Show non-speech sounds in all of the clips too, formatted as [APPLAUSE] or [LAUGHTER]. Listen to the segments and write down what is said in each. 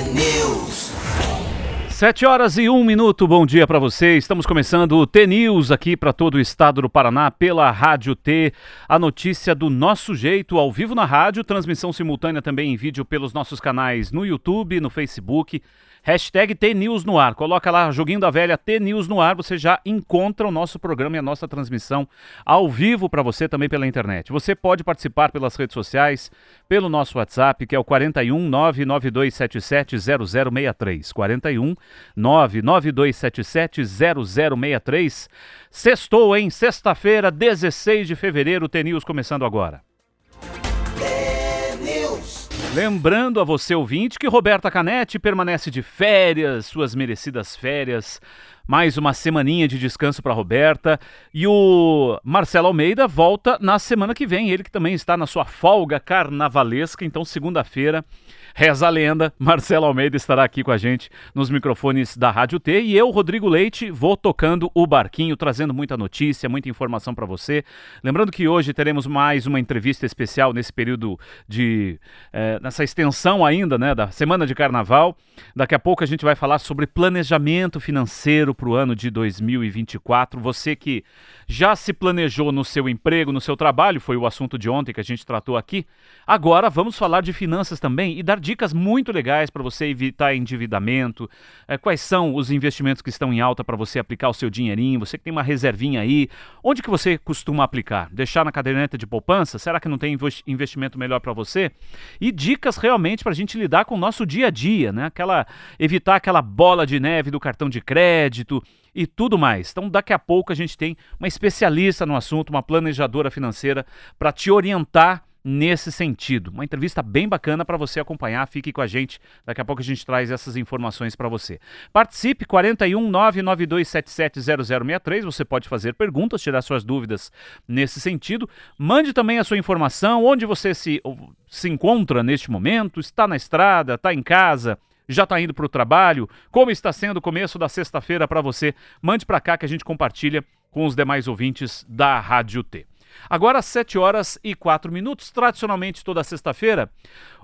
T-News. Sete horas e um minuto, bom dia para você. Estamos começando o T-News aqui para todo o estado do Paraná pela Rádio T. A notícia do nosso jeito, ao vivo na rádio, transmissão simultânea também em vídeo pelos nossos canais no YouTube, no Facebook. Hashtag T-News no ar. Coloca lá, joguinho da velha T-News no ar. Você já encontra o nosso programa e a nossa transmissão ao vivo para você também pela internet. Você pode participar pelas redes sociais, pelo nosso WhatsApp, que é o 41 99277 0063. 41 99277 0063. Sextou, hein? Sexta-feira, 16 de fevereiro, T-News começando agora. Lembrando a você, ouvinte, que Roberta Canetti permanece de férias, suas merecidas férias. Mais uma semaninha de descanso para Roberta. E o Marcelo Almeida volta na semana que vem. Ele que também está na sua folga carnavalesca. Então, segunda-feira, Reza a lenda, Marcelo Almeida estará aqui com a gente nos microfones da Rádio T e eu, Rodrigo Leite, vou tocando o barquinho, trazendo muita notícia, muita informação para você. Lembrando que hoje teremos mais uma entrevista especial nesse período de. Eh, nessa extensão ainda, né, da semana de carnaval. Daqui a pouco a gente vai falar sobre planejamento financeiro para o ano de 2024. Você que já se planejou no seu emprego, no seu trabalho, foi o assunto de ontem que a gente tratou aqui. Agora vamos falar de finanças também e dar dicas muito legais para você evitar endividamento. É, quais são os investimentos que estão em alta para você aplicar o seu dinheirinho? Você que tem uma reservinha aí, onde que você costuma aplicar? Deixar na caderneta de poupança? Será que não tem investimento melhor para você? E dicas realmente para a gente lidar com o nosso dia a dia, né? Aquela evitar aquela bola de neve do cartão de crédito e tudo mais. Então, daqui a pouco a gente tem uma especialista no assunto, uma planejadora financeira, para te orientar nesse sentido. Uma entrevista bem bacana para você acompanhar. Fique com a gente. Daqui a pouco a gente traz essas informações para você. Participe 41 992770063. Você pode fazer perguntas, tirar suas dúvidas nesse sentido. Mande também a sua informação, onde você se, se encontra neste momento, está na estrada, está em casa, já está indo para o trabalho? Como está sendo o começo da sexta-feira para você? Mande para cá que a gente compartilha com os demais ouvintes da Rádio T. Agora, 7 horas e 4 minutos. Tradicionalmente, toda sexta-feira,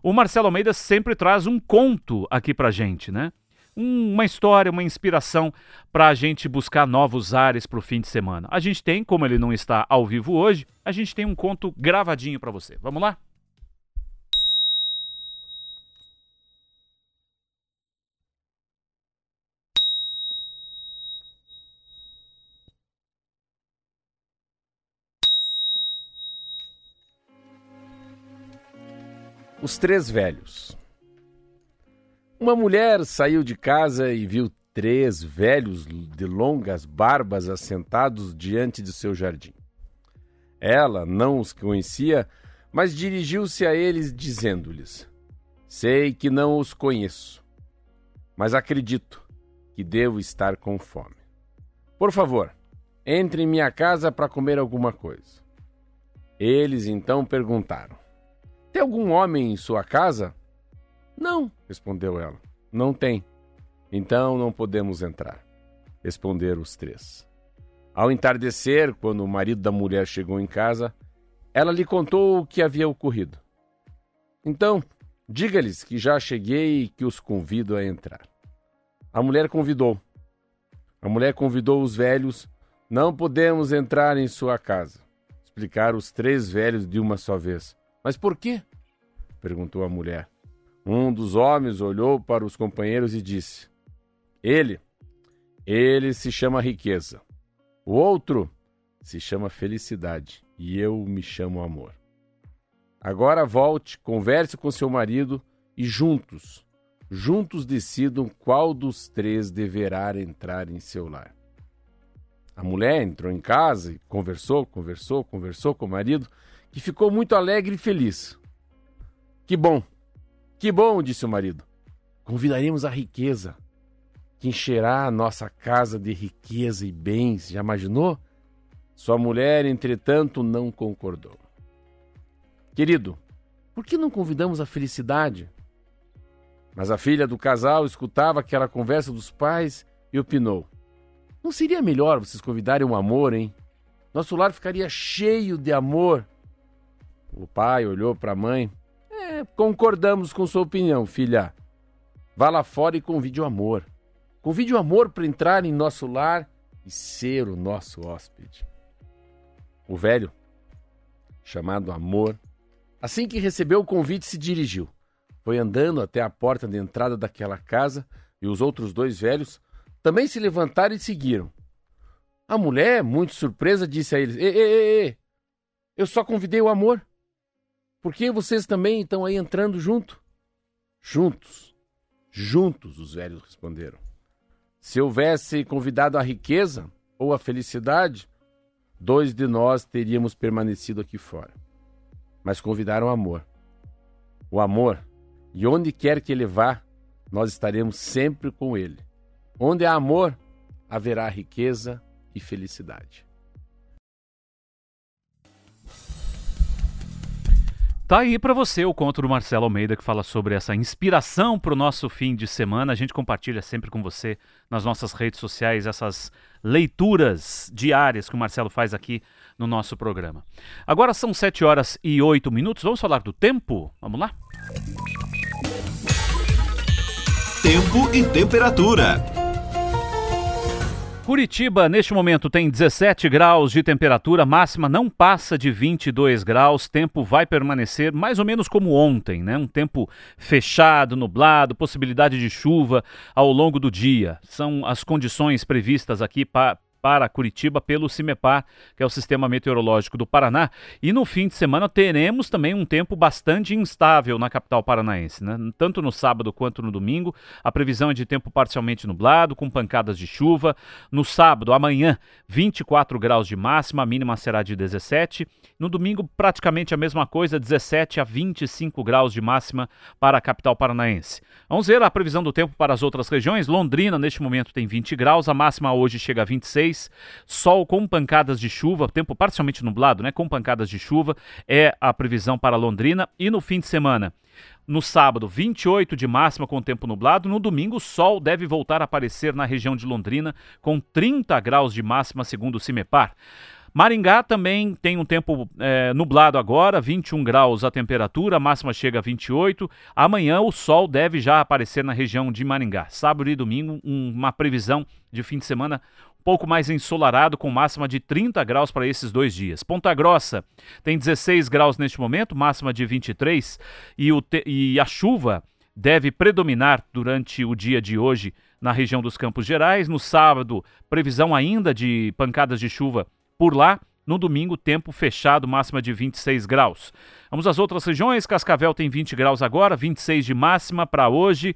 o Marcelo Almeida sempre traz um conto aqui para gente, né? uma história, uma inspiração para a gente buscar novos ares para o fim de semana. A gente tem, como ele não está ao vivo hoje, a gente tem um conto gravadinho para você. Vamos lá? Os Três Velhos. Uma mulher saiu de casa e viu três velhos de longas barbas assentados diante de seu jardim. Ela não os conhecia, mas dirigiu-se a eles dizendo-lhes: Sei que não os conheço, mas acredito que devo estar com fome. Por favor, entre em minha casa para comer alguma coisa. Eles então perguntaram: tem algum homem em sua casa? Não, respondeu ela. Não tem. Então não podemos entrar. Responderam os três. Ao entardecer, quando o marido da mulher chegou em casa, ela lhe contou o que havia ocorrido. Então, diga-lhes que já cheguei e que os convido a entrar. A mulher convidou. A mulher convidou os velhos. Não podemos entrar em sua casa. Explicaram os três velhos de uma só vez. Mas por quê? perguntou a mulher. Um dos homens olhou para os companheiros e disse: Ele, ele se chama riqueza. O outro se chama felicidade. E eu me chamo amor. Agora volte, converse com seu marido e juntos, juntos decidam qual dos três deverá entrar em seu lar. A mulher entrou em casa e conversou, conversou, conversou com o marido que ficou muito alegre e feliz. Que bom, que bom, disse o marido. Convidaremos a riqueza, que encherá a nossa casa de riqueza e bens. Já imaginou? Sua mulher, entretanto, não concordou. Querido, por que não convidamos a felicidade? Mas a filha do casal escutava aquela conversa dos pais e opinou: Não seria melhor vocês convidarem o um amor, hein? Nosso lar ficaria cheio de amor o pai olhou para a mãe. É, concordamos com sua opinião, filha. Vá lá fora e convide o amor. Convide o amor para entrar em nosso lar e ser o nosso hóspede. O velho, chamado Amor, assim que recebeu o convite, se dirigiu. Foi andando até a porta de entrada daquela casa e os outros dois velhos também se levantaram e seguiram. A mulher, muito surpresa, disse a eles: Ê, ê, ê, eu só convidei o amor. Por que vocês também estão aí entrando junto? Juntos, juntos, os velhos responderam. Se houvesse convidado a riqueza ou a felicidade, dois de nós teríamos permanecido aqui fora. Mas convidaram o amor. O amor, e onde quer que ele vá, nós estaremos sempre com ele. Onde há amor, haverá riqueza e felicidade. Tá aí para você o conto do Marcelo Almeida que fala sobre essa inspiração para o nosso fim de semana. A gente compartilha sempre com você nas nossas redes sociais essas leituras diárias que o Marcelo faz aqui no nosso programa. Agora são 7 horas e 8 minutos. Vamos falar do tempo? Vamos lá? Tempo e temperatura. Curitiba, neste momento, tem 17 graus de temperatura, máxima não passa de 22 graus, tempo vai permanecer mais ou menos como ontem, né? Um tempo fechado, nublado, possibilidade de chuva ao longo do dia. São as condições previstas aqui para para Curitiba pelo CIMEPAR, que é o Sistema Meteorológico do Paraná. E no fim de semana teremos também um tempo bastante instável na capital paranaense, né? tanto no sábado quanto no domingo. A previsão é de tempo parcialmente nublado, com pancadas de chuva. No sábado, amanhã, 24 graus de máxima, a mínima será de 17. No domingo, praticamente a mesma coisa, 17 a 25 graus de máxima para a capital paranaense. Vamos ver a previsão do tempo para as outras regiões. Londrina, neste momento, tem 20 graus, a máxima hoje chega a 26 sol com pancadas de chuva, tempo parcialmente nublado, né? Com pancadas de chuva, é a previsão para Londrina. E no fim de semana, no sábado, 28 de máxima com tempo nublado. No domingo, o sol deve voltar a aparecer na região de Londrina com 30 graus de máxima, segundo o CIMEPAR. Maringá também tem um tempo é, nublado agora, 21 graus a temperatura, a máxima chega a 28. Amanhã o sol deve já aparecer na região de Maringá. Sábado e domingo, um, uma previsão de fim de semana pouco mais ensolarado, com máxima de 30 graus para esses dois dias. Ponta Grossa tem 16 graus neste momento, máxima de 23, e, o e a chuva deve predominar durante o dia de hoje na região dos Campos Gerais. No sábado, previsão ainda de pancadas de chuva por lá. No domingo, tempo fechado, máxima de 26 graus. Vamos às outras regiões. Cascavel tem 20 graus agora, 26 de máxima para hoje.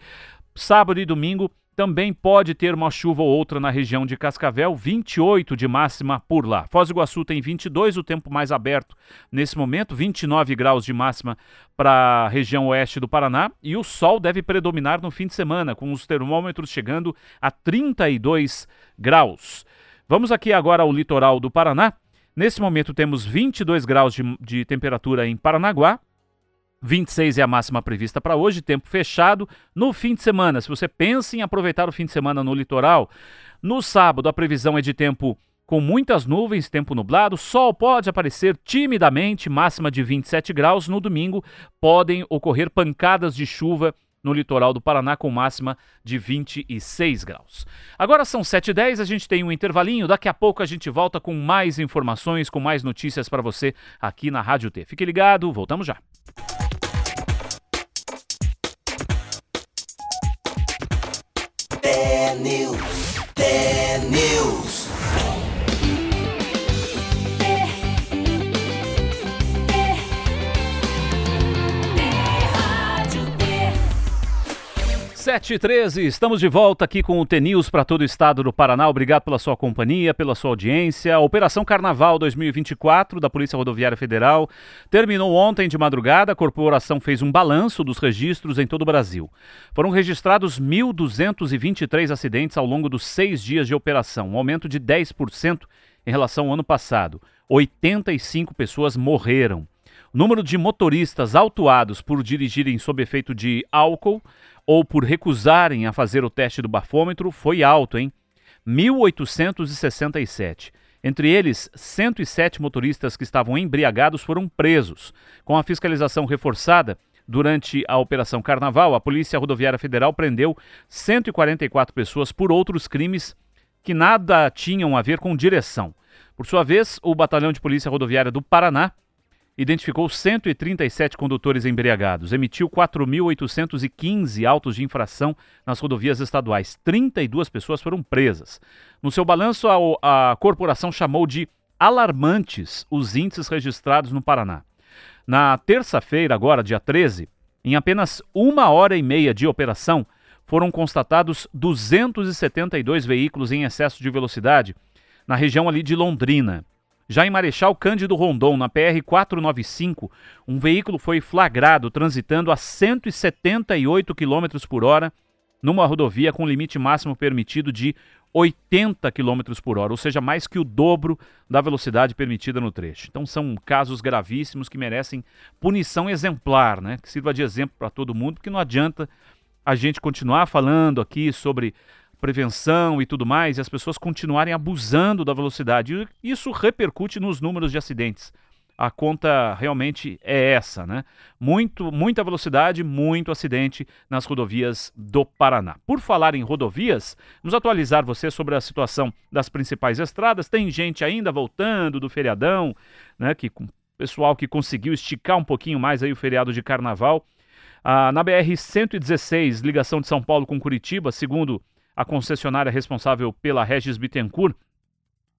Sábado e domingo, também pode ter uma chuva ou outra na região de Cascavel, 28 de máxima por lá. Foz do Iguaçu tem 22, o tempo mais aberto nesse momento, 29 graus de máxima para a região oeste do Paraná. E o sol deve predominar no fim de semana, com os termômetros chegando a 32 graus. Vamos aqui agora ao litoral do Paraná. Nesse momento temos 22 graus de, de temperatura em Paranaguá, 26 é a máxima prevista para hoje, tempo fechado. No fim de semana, se você pensa em aproveitar o fim de semana no litoral, no sábado a previsão é de tempo com muitas nuvens, tempo nublado, sol pode aparecer timidamente, máxima de 27 graus. No domingo podem ocorrer pancadas de chuva no litoral do Paraná com máxima de 26 graus. Agora são 7h10, a gente tem um intervalinho, daqui a pouco a gente volta com mais informações, com mais notícias para você aqui na Rádio T. Fique ligado, voltamos já. News. 7 e 13, estamos de volta aqui com o TNews para todo o estado do Paraná. Obrigado pela sua companhia, pela sua audiência. A Operação Carnaval 2024 da Polícia Rodoviária Federal terminou ontem de madrugada. A corporação fez um balanço dos registros em todo o Brasil. Foram registrados 1.223 acidentes ao longo dos seis dias de operação, um aumento de 10% em relação ao ano passado. 85 pessoas morreram. O número de motoristas autuados por dirigirem sob efeito de álcool ou por recusarem a fazer o teste do bafômetro foi alto, hein? 1.867. Entre eles, 107 motoristas que estavam embriagados foram presos. Com a fiscalização reforçada, Durante a Operação Carnaval, a Polícia Rodoviária Federal prendeu 144 pessoas por outros crimes que nada tinham a ver com direção. Por sua vez, o Batalhão de Polícia Rodoviária do Paraná identificou 137 condutores embriagados, emitiu 4.815 autos de infração nas rodovias estaduais. 32 pessoas foram presas. No seu balanço, a, a corporação chamou de alarmantes os índices registrados no Paraná. Na terça-feira, agora, dia 13, em apenas uma hora e meia de operação, foram constatados 272 veículos em excesso de velocidade na região ali de Londrina. Já em Marechal Cândido Rondon, na PR 495, um veículo foi flagrado transitando a 178 km por hora numa rodovia com limite máximo permitido de 80 km por hora, ou seja, mais que o dobro da velocidade permitida no trecho. Então são casos gravíssimos que merecem punição exemplar, né? Que sirva de exemplo para todo mundo, porque não adianta a gente continuar falando aqui sobre prevenção e tudo mais e as pessoas continuarem abusando da velocidade. Isso repercute nos números de acidentes a conta realmente é essa, né? Muito, muita velocidade, muito acidente nas rodovias do Paraná. Por falar em rodovias, vamos atualizar você sobre a situação das principais estradas. Tem gente ainda voltando do feriadão, né? Que pessoal que conseguiu esticar um pouquinho mais aí o feriado de carnaval. Ah, na BR 116, ligação de São Paulo com Curitiba, segundo a concessionária responsável pela Regis Bittencourt,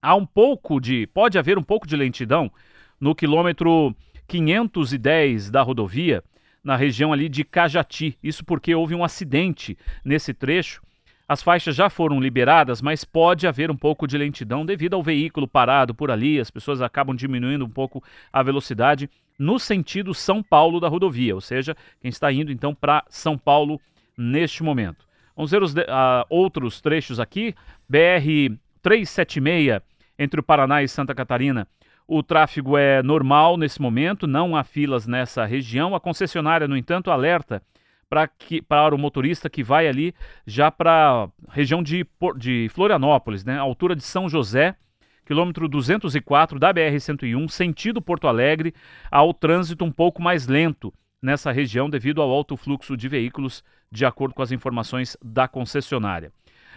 há um pouco de, pode haver um pouco de lentidão no quilômetro 510 da rodovia, na região ali de Cajati. Isso porque houve um acidente nesse trecho. As faixas já foram liberadas, mas pode haver um pouco de lentidão devido ao veículo parado por ali. As pessoas acabam diminuindo um pouco a velocidade no sentido São Paulo da rodovia, ou seja, quem está indo então para São Paulo neste momento. Vamos ver os uh, outros trechos aqui. BR 376 entre o Paraná e Santa Catarina o tráfego é normal nesse momento, não há filas nessa região. A concessionária, no entanto, alerta para, que, para o motorista que vai ali já para a região de, de Florianópolis, né? altura de São José, quilômetro 204 da BR-101, sentido Porto Alegre, ao trânsito um pouco mais lento nessa região devido ao alto fluxo de veículos, de acordo com as informações da concessionária.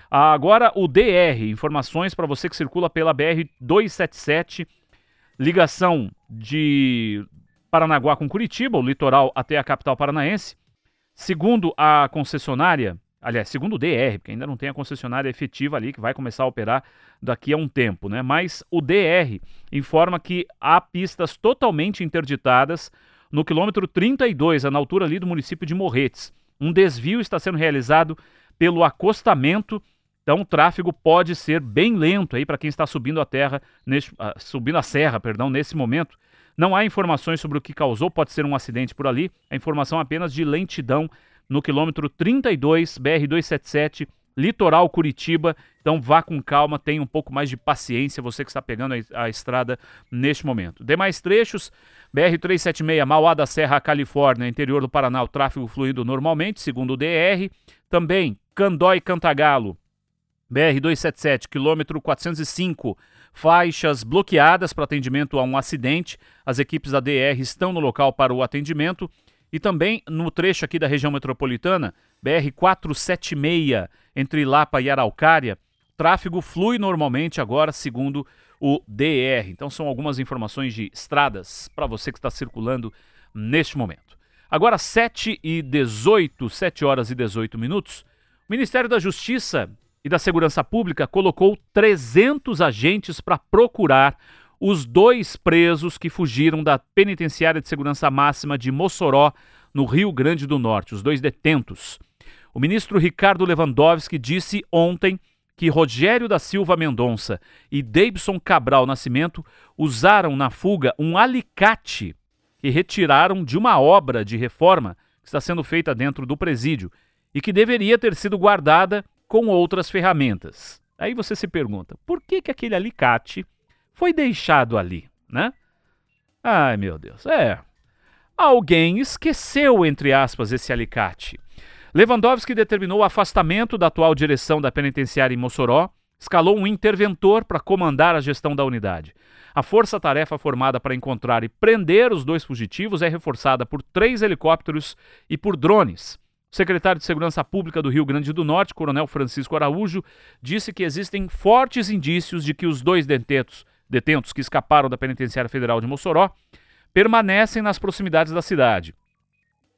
Agora o DR, informações para você que circula pela BR 277 ligação de Paranaguá com Curitiba, o litoral até a capital paranaense. Segundo a concessionária, aliás, segundo o DR, porque ainda não tem a concessionária efetiva ali que vai começar a operar daqui a um tempo, né? Mas o DR informa que há pistas totalmente interditadas no quilômetro 32, na altura ali do município de Morretes. Um desvio está sendo realizado pelo acostamento então o tráfego pode ser bem lento aí para quem está subindo a terra, nesse, uh, subindo a serra, perdão, nesse momento. Não há informações sobre o que causou, pode ser um acidente por ali. A informação apenas de lentidão no quilômetro 32, BR-277, litoral Curitiba. Então vá com calma, tenha um pouco mais de paciência, você que está pegando a, a estrada neste momento. Demais trechos, BR-376, Mauá da Serra, Califórnia, interior do Paraná, o tráfego fluindo normalmente, segundo o DR. Também Candói Cantagalo, BR-277, quilômetro 405, faixas bloqueadas para atendimento a um acidente. As equipes da DR estão no local para o atendimento. E também no trecho aqui da região metropolitana, BR-476, entre Lapa e Araucária, tráfego flui normalmente agora, segundo o DR. Então são algumas informações de estradas para você que está circulando neste momento. Agora 7 e 18, 7 horas e 18 minutos. O Ministério da Justiça e da Segurança Pública colocou 300 agentes para procurar os dois presos que fugiram da penitenciária de segurança máxima de Mossoró, no Rio Grande do Norte, os dois detentos. O ministro Ricardo Lewandowski disse ontem que Rogério da Silva Mendonça e Davidson Cabral Nascimento usaram na fuga um alicate que retiraram de uma obra de reforma que está sendo feita dentro do presídio e que deveria ter sido guardada com outras ferramentas. Aí você se pergunta, por que, que aquele alicate foi deixado ali, né? Ai, meu Deus. É. Alguém esqueceu, entre aspas, esse alicate. Lewandowski determinou o afastamento da atual direção da penitenciária em Mossoró, escalou um interventor para comandar a gestão da unidade. A força-tarefa formada para encontrar e prender os dois fugitivos é reforçada por três helicópteros e por drones. O secretário de Segurança Pública do Rio Grande do Norte, Coronel Francisco Araújo, disse que existem fortes indícios de que os dois detentos, detentos que escaparam da Penitenciária Federal de Mossoró permanecem nas proximidades da cidade.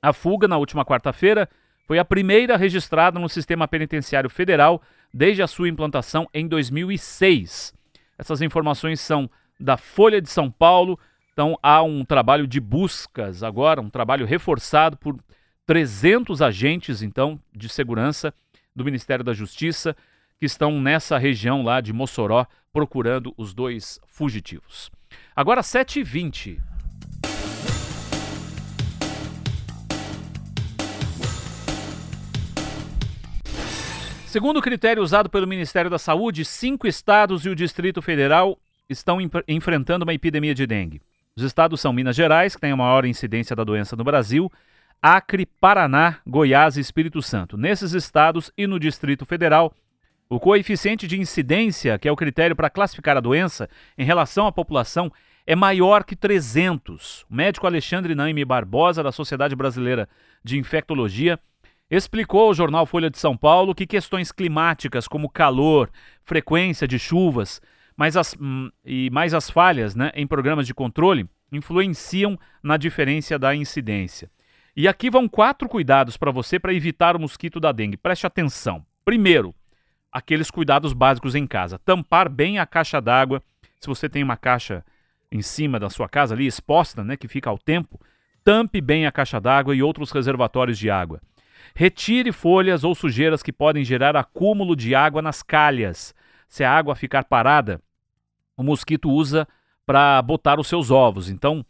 A fuga, na última quarta-feira, foi a primeira registrada no sistema penitenciário federal desde a sua implantação em 2006. Essas informações são da Folha de São Paulo. Então há um trabalho de buscas agora, um trabalho reforçado por 300 agentes então de segurança do Ministério da Justiça que estão nessa região lá de Mossoró procurando os dois fugitivos. Agora 7h20. Segundo o critério usado pelo Ministério da Saúde, cinco estados e o Distrito Federal estão enfrentando uma epidemia de dengue. Os estados são Minas Gerais, que tem a maior incidência da doença no Brasil, Acre, Paraná, Goiás e Espírito Santo. Nesses estados e no Distrito Federal, o coeficiente de incidência, que é o critério para classificar a doença em relação à população, é maior que 300. O médico Alexandre Naime Barbosa, da Sociedade Brasileira de Infectologia, explicou ao jornal Folha de São Paulo que questões climáticas como calor, frequência de chuvas, mais as, hum, e mais as falhas né, em programas de controle influenciam na diferença da incidência. E aqui vão quatro cuidados para você para evitar o mosquito da dengue. Preste atenção. Primeiro, aqueles cuidados básicos em casa. Tampar bem a caixa d'água. Se você tem uma caixa em cima da sua casa ali exposta, né, que fica ao tempo, tampe bem a caixa d'água e outros reservatórios de água. Retire folhas ou sujeiras que podem gerar acúmulo de água nas calhas. Se a água ficar parada, o mosquito usa para botar os seus ovos. Então,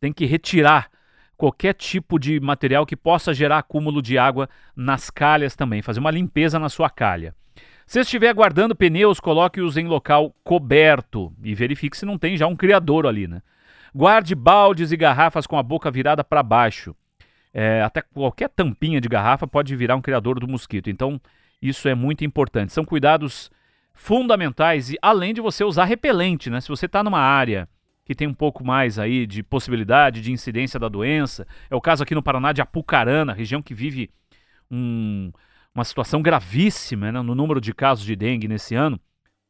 tem que retirar qualquer tipo de material que possa gerar acúmulo de água nas calhas também, fazer uma limpeza na sua calha. Se estiver guardando pneus, coloque-os em local coberto e verifique se não tem já um criador ali, né? Guarde baldes e garrafas com a boca virada para baixo. É, até qualquer tampinha de garrafa pode virar um criador do mosquito. Então, isso é muito importante. São cuidados fundamentais e além de você usar repelente, né? Se você está numa área que tem um pouco mais aí de possibilidade de incidência da doença, é o caso aqui no Paraná de Apucarana, região que vive um, uma situação gravíssima né, no número de casos de dengue nesse ano.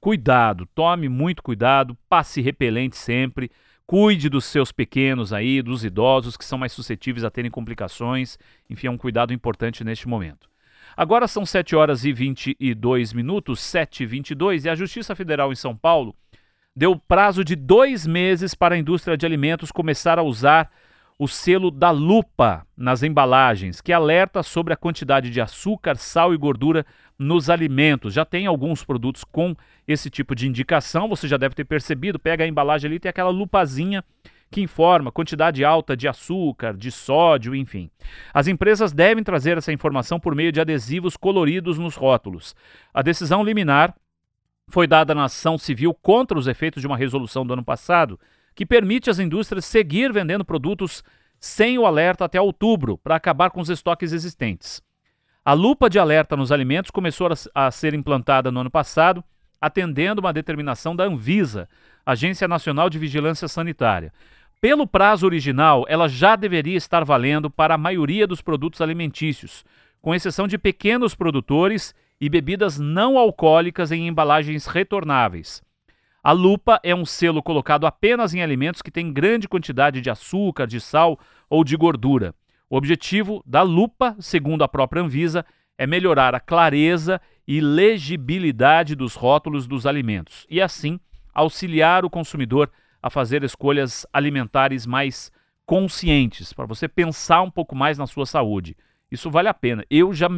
Cuidado, tome muito cuidado, passe repelente sempre. Cuide dos seus pequenos aí, dos idosos que são mais suscetíveis a terem complicações. Enfim, é um cuidado importante neste momento. Agora são 7 horas e 22 minutos, 7 e 22, e a Justiça Federal em São Paulo deu prazo de dois meses para a indústria de alimentos começar a usar o selo da lupa nas embalagens, que alerta sobre a quantidade de açúcar, sal e gordura nos alimentos. Já tem alguns produtos com esse tipo de indicação, você já deve ter percebido. Pega a embalagem ali, tem aquela lupazinha que informa quantidade alta de açúcar, de sódio, enfim. As empresas devem trazer essa informação por meio de adesivos coloridos nos rótulos. A decisão liminar foi dada na ação civil contra os efeitos de uma resolução do ano passado que permite às indústrias seguir vendendo produtos sem o alerta até outubro, para acabar com os estoques existentes. A lupa de alerta nos alimentos começou a, ser implantada no ano passado, atendendo uma determinação da Anvisa, Agência Nacional de Vigilância Sanitária. Pelo prazo original, ela já deveria estar valendo para a maioria dos produtos alimentícios, com exceção de pequenos produtores e bebidas não alcoólicas em embalagens retornáveis. A lupa é um selo colocado apenas em alimentos que têm grande quantidade de açúcar, de sal ou de gordura. O objetivo da lupa, segundo a própria Anvisa, é melhorar a clareza e legibilidade dos rótulos dos alimentos e, assim, auxiliar o consumidor a fazer escolhas alimentares mais conscientes, para você pensar um pouco mais na sua saúde. Isso vale a pena. Eu já,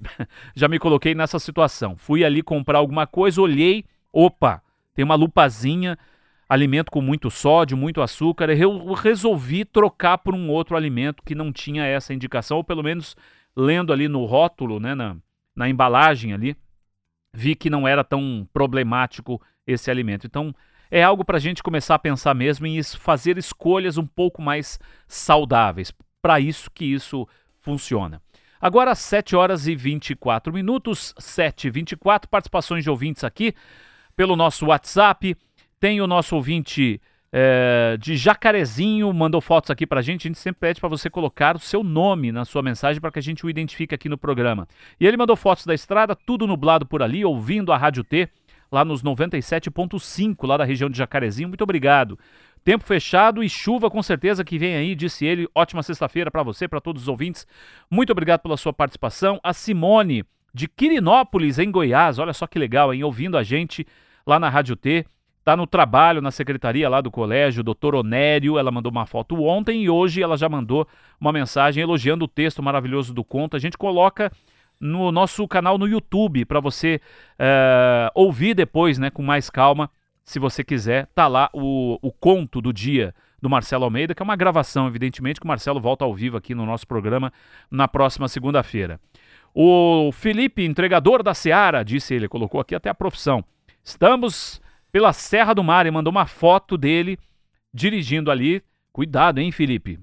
[LAUGHS] já me coloquei nessa situação. Fui ali comprar alguma coisa, olhei, opa, tem uma lupazinha, alimento com muito sódio, muito açúcar. Eu resolvi trocar por um outro alimento que não tinha essa indicação, ou pelo menos lendo ali no rótulo, né, na, na embalagem ali, vi que não era tão problemático esse alimento. Então, é algo para a gente começar a pensar mesmo em fazer escolhas um pouco mais saudáveis. Para isso que isso funciona. Agora, às 7 horas e 24 minutos, 7 e 24, participações de ouvintes aqui pelo nosso WhatsApp. Tem o nosso ouvinte é, de Jacarezinho, mandou fotos aqui pra gente. A gente sempre pede para você colocar o seu nome na sua mensagem para que a gente o identifique aqui no programa. E ele mandou fotos da estrada, tudo nublado por ali, ouvindo a Rádio T, lá nos 97.5, lá da região de Jacarezinho. Muito obrigado. Tempo fechado e chuva com certeza que vem aí, disse ele. Ótima sexta-feira para você, para todos os ouvintes. Muito obrigado pela sua participação. A Simone de Quirinópolis, em Goiás. Olha só que legal, hein? Ouvindo a gente lá na Rádio T. Tá no trabalho, na secretaria lá do colégio, doutor Onério. Ela mandou uma foto ontem e hoje ela já mandou uma mensagem elogiando o texto maravilhoso do conto. A gente coloca no nosso canal no YouTube para você uh, ouvir depois, né, com mais calma se você quiser, tá lá o, o conto do dia do Marcelo Almeida, que é uma gravação, evidentemente, que o Marcelo volta ao vivo aqui no nosso programa na próxima segunda-feira. O Felipe, entregador da Seara, disse ele, colocou aqui até a profissão. Estamos pela Serra do Mar e mandou uma foto dele dirigindo ali. Cuidado, hein, Felipe?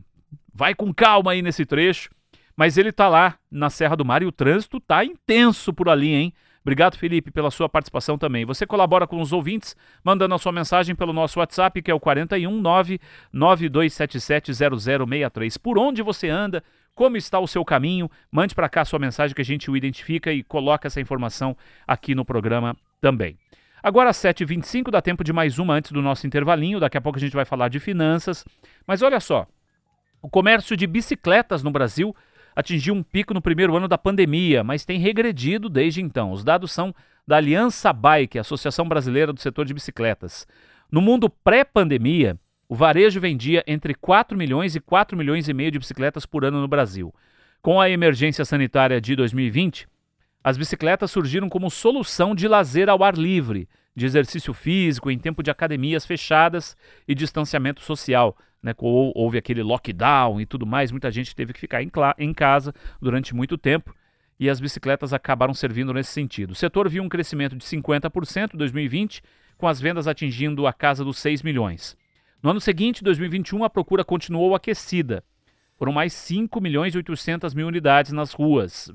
Vai com calma aí nesse trecho. Mas ele tá lá na Serra do Mar e o trânsito tá intenso por ali, hein? Obrigado, Felipe, pela sua participação também. Você colabora com os ouvintes, mandando a sua mensagem pelo nosso WhatsApp, que é o 419 9277 0063. Por onde você anda? Como está o seu caminho? Mande para cá a sua mensagem que a gente o identifica e coloca essa informação aqui no programa também. Agora às 7h25, dá tempo de mais uma antes do nosso intervalinho. Daqui a pouco a gente vai falar de finanças. Mas olha só, o comércio de bicicletas no Brasil atingiu um pico no primeiro ano da pandemia, mas tem regredido desde então. Os dados são da Aliança Bike, Associação Brasileira do Setor de Bicicletas. No mundo pré-pandemia, o varejo vendia entre 4 milhões e 4 milhões e meio de bicicletas por ano no Brasil. Com a emergência sanitária de 2020, as bicicletas surgiram como solução de lazer ao ar livre, de exercício físico em tempo de academias fechadas e distanciamento social, né, houve aquele lockdown e tudo mais, muita gente teve que ficar em, em casa durante muito tempo e as bicicletas acabaram servindo nesse sentido. O setor viu um crescimento de 50% em 2020, com as vendas atingindo a casa dos 6 milhões. No ano seguinte, 2021, a procura continuou aquecida. Foram mais 5 milhões e 800 mil unidades nas ruas,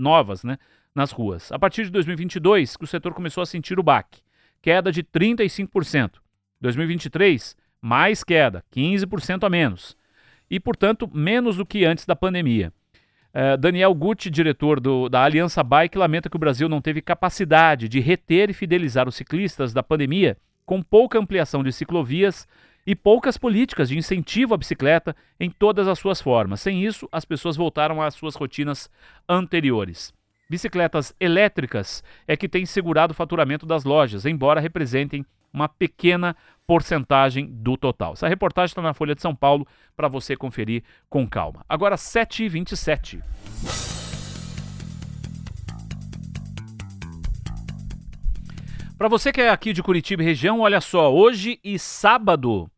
novas, né, nas ruas. A partir de 2022, o setor começou a sentir o baque, queda de 35%. 2023, mais queda, 15% a menos. E, portanto, menos do que antes da pandemia. Uh, Daniel Gucci, diretor do, da Aliança Bike, lamenta que o Brasil não teve capacidade de reter e fidelizar os ciclistas da pandemia com pouca ampliação de ciclovias e poucas políticas de incentivo à bicicleta em todas as suas formas. Sem isso, as pessoas voltaram às suas rotinas anteriores. Bicicletas elétricas é que têm segurado o faturamento das lojas, embora representem uma pequena porcentagem do total. Essa reportagem está na Folha de São Paulo para você conferir com calma. Agora, 7h27. Para você que é aqui de Curitiba e região, olha só, hoje e sábado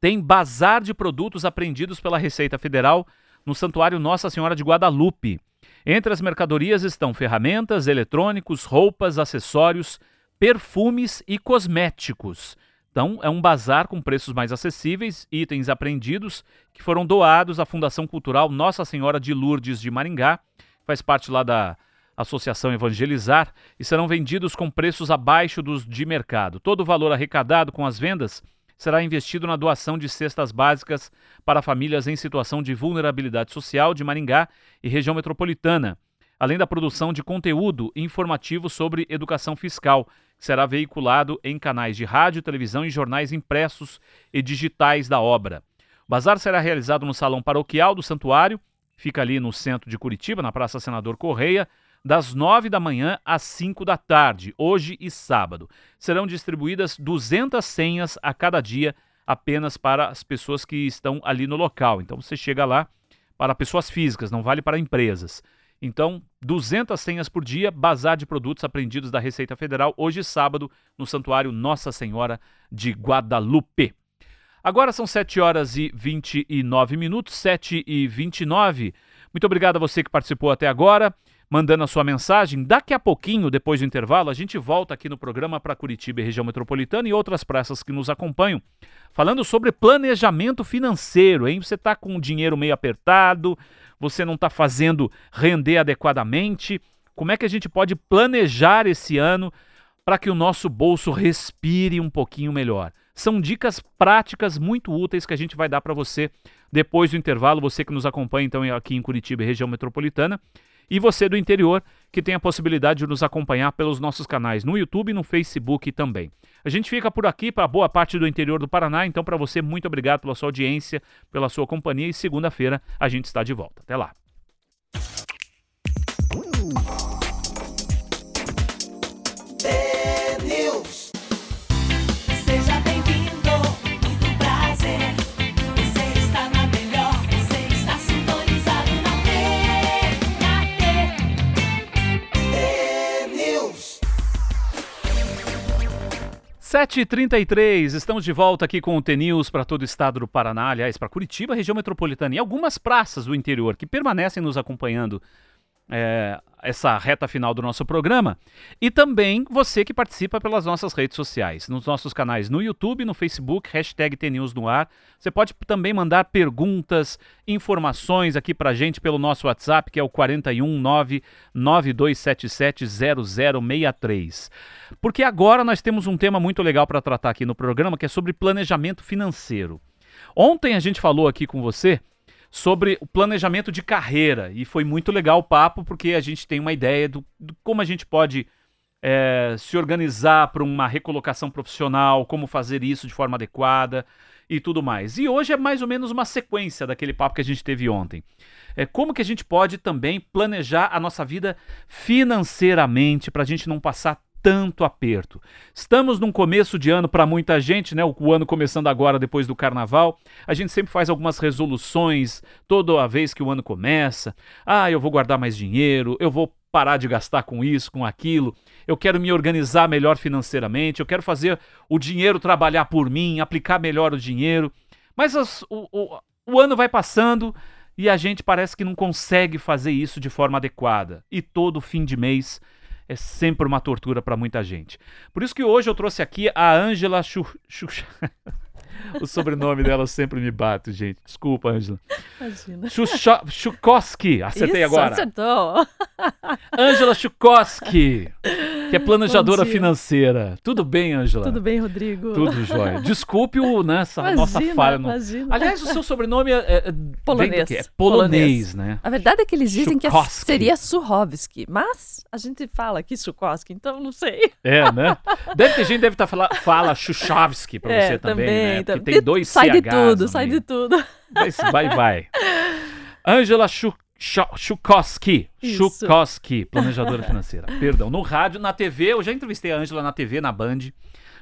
tem bazar de produtos apreendidos pela Receita Federal no Santuário Nossa Senhora de Guadalupe. Entre as mercadorias estão ferramentas, eletrônicos, roupas, acessórios, perfumes e cosméticos. Então, é um bazar com preços mais acessíveis, itens apreendidos que foram doados à Fundação Cultural Nossa Senhora de Lourdes de Maringá, faz parte lá da Associação Evangelizar, e serão vendidos com preços abaixo dos de mercado. Todo o valor arrecadado com as vendas será investido na doação de cestas básicas para famílias em situação de vulnerabilidade social de Maringá e região metropolitana, além da produção de conteúdo informativo sobre educação fiscal, que será veiculado em canais de rádio, televisão e jornais impressos e digitais da obra. O bazar será realizado no Salão Paroquial do Santuário, fica ali no centro de Curitiba, na Praça Senador Correia, das 9 da manhã às 5 da tarde, hoje e sábado. Serão distribuídas 200 senhas a cada dia apenas para as pessoas que estão ali no local. Então você chega lá para pessoas físicas, não vale para empresas. Então, 200 senhas por dia, bazar de produtos apreendidos da Receita Federal, hoje sábado, no Santuário Nossa Senhora de Guadalupe. Agora são 7 horas e 29 minutos, 7 e 29. Muito obrigado a você que participou até agora. Mandando a sua mensagem. Daqui a pouquinho, depois do intervalo, a gente volta aqui no programa para Curitiba e região metropolitana e outras praças que nos acompanham, falando sobre planejamento financeiro, hein? Você está com o dinheiro meio apertado, você não está fazendo render adequadamente. Como é que a gente pode planejar esse ano para que o nosso bolso respire um pouquinho melhor? São dicas práticas muito úteis que a gente vai dar para você depois do intervalo, você que nos acompanha então aqui em Curitiba e região metropolitana, e você do interior que tem a possibilidade de nos acompanhar pelos nossos canais no YouTube e no Facebook também. A gente fica por aqui para boa parte do interior do Paraná, então para você muito obrigado pela sua audiência, pela sua companhia e segunda-feira a gente está de volta. Até lá. 7h33, estamos de volta aqui com o TNews para todo o estado do Paraná, aliás, para Curitiba, região metropolitana e algumas praças do interior que permanecem nos acompanhando é, essa reta final do nosso programa. E também você que participa pelas nossas redes sociais, nos nossos canais no YouTube, no Facebook, hashtag TNews no ar. Você pode também mandar perguntas, informações aqui pra gente pelo nosso WhatsApp, que é o 419 9277 0063. Porque agora nós temos um tema muito legal para tratar aqui no programa, que é sobre planejamento financeiro. Ontem a gente falou aqui com você sobre o planejamento de carreira e foi muito legal o papo porque a gente tem uma ideia do, do como a gente pode é, se organizar para uma recolocação profissional, como fazer isso de forma adequada e tudo mais. E hoje é mais ou menos uma sequência daquele papo que a gente teve ontem. É como que a gente pode também planejar a nossa vida financeiramente para a gente não passar tanto aperto. Estamos num começo de ano para muita gente, né? O ano começando agora depois do carnaval. A gente sempre faz algumas resoluções toda a vez que o ano começa. Ah, eu vou guardar mais dinheiro, eu vou parar de gastar com isso, com aquilo. Eu quero me organizar melhor financeiramente, eu quero fazer o dinheiro trabalhar por mim, aplicar melhor o dinheiro. Mas as, o, o, o ano vai passando e a gente parece que não consegue fazer isso de forma adequada. E todo fim de mês é sempre uma tortura para muita gente. Por isso que hoje eu trouxe aqui a Ângela Chu... [LAUGHS] O sobrenome dela sempre me bate, gente. Desculpa, Ângela. Imagina. Chucho... Chukoski, acertei Isso, agora. acertou. Ângela Chukoski, que é planejadora financeira. Tudo bem, Ângela? Tudo bem, Rodrigo? Tudo jóia. Desculpe o, né, essa nossa Imagina, falha. No... imagina. Aliás, o seu sobrenome é, é- Polonês. É polonês, Polonês. né? A verdade é que eles dizem que é- Chukowski. seria Surovski, mas a gente fala aqui Chukowski, então não sei. É, né? Deve ter gente que deve estar falando, fala Chuchavski pra você é, também, né? Porque também. tem dois Sai de CHs tudo, no sai meio. de tudo. Vai, vai, [LAUGHS] vai. Ângela Chu- Chu- Chukowski. Isso. Chukowski, planejadora financeira. [LAUGHS] Perdão. No rádio, na TV, eu já entrevistei a Ângela na TV, na Band.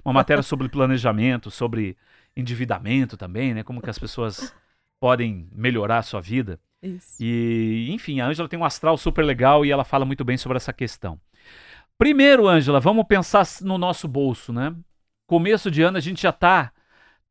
Uma matéria [LAUGHS] sobre planejamento, sobre endividamento também, né? Como que as pessoas podem melhorar a sua vida. Isso. E, enfim, a Ângela tem um astral super legal e ela fala muito bem sobre essa questão. Primeiro, Ângela, vamos pensar no nosso bolso, né? Começo de ano a gente já tá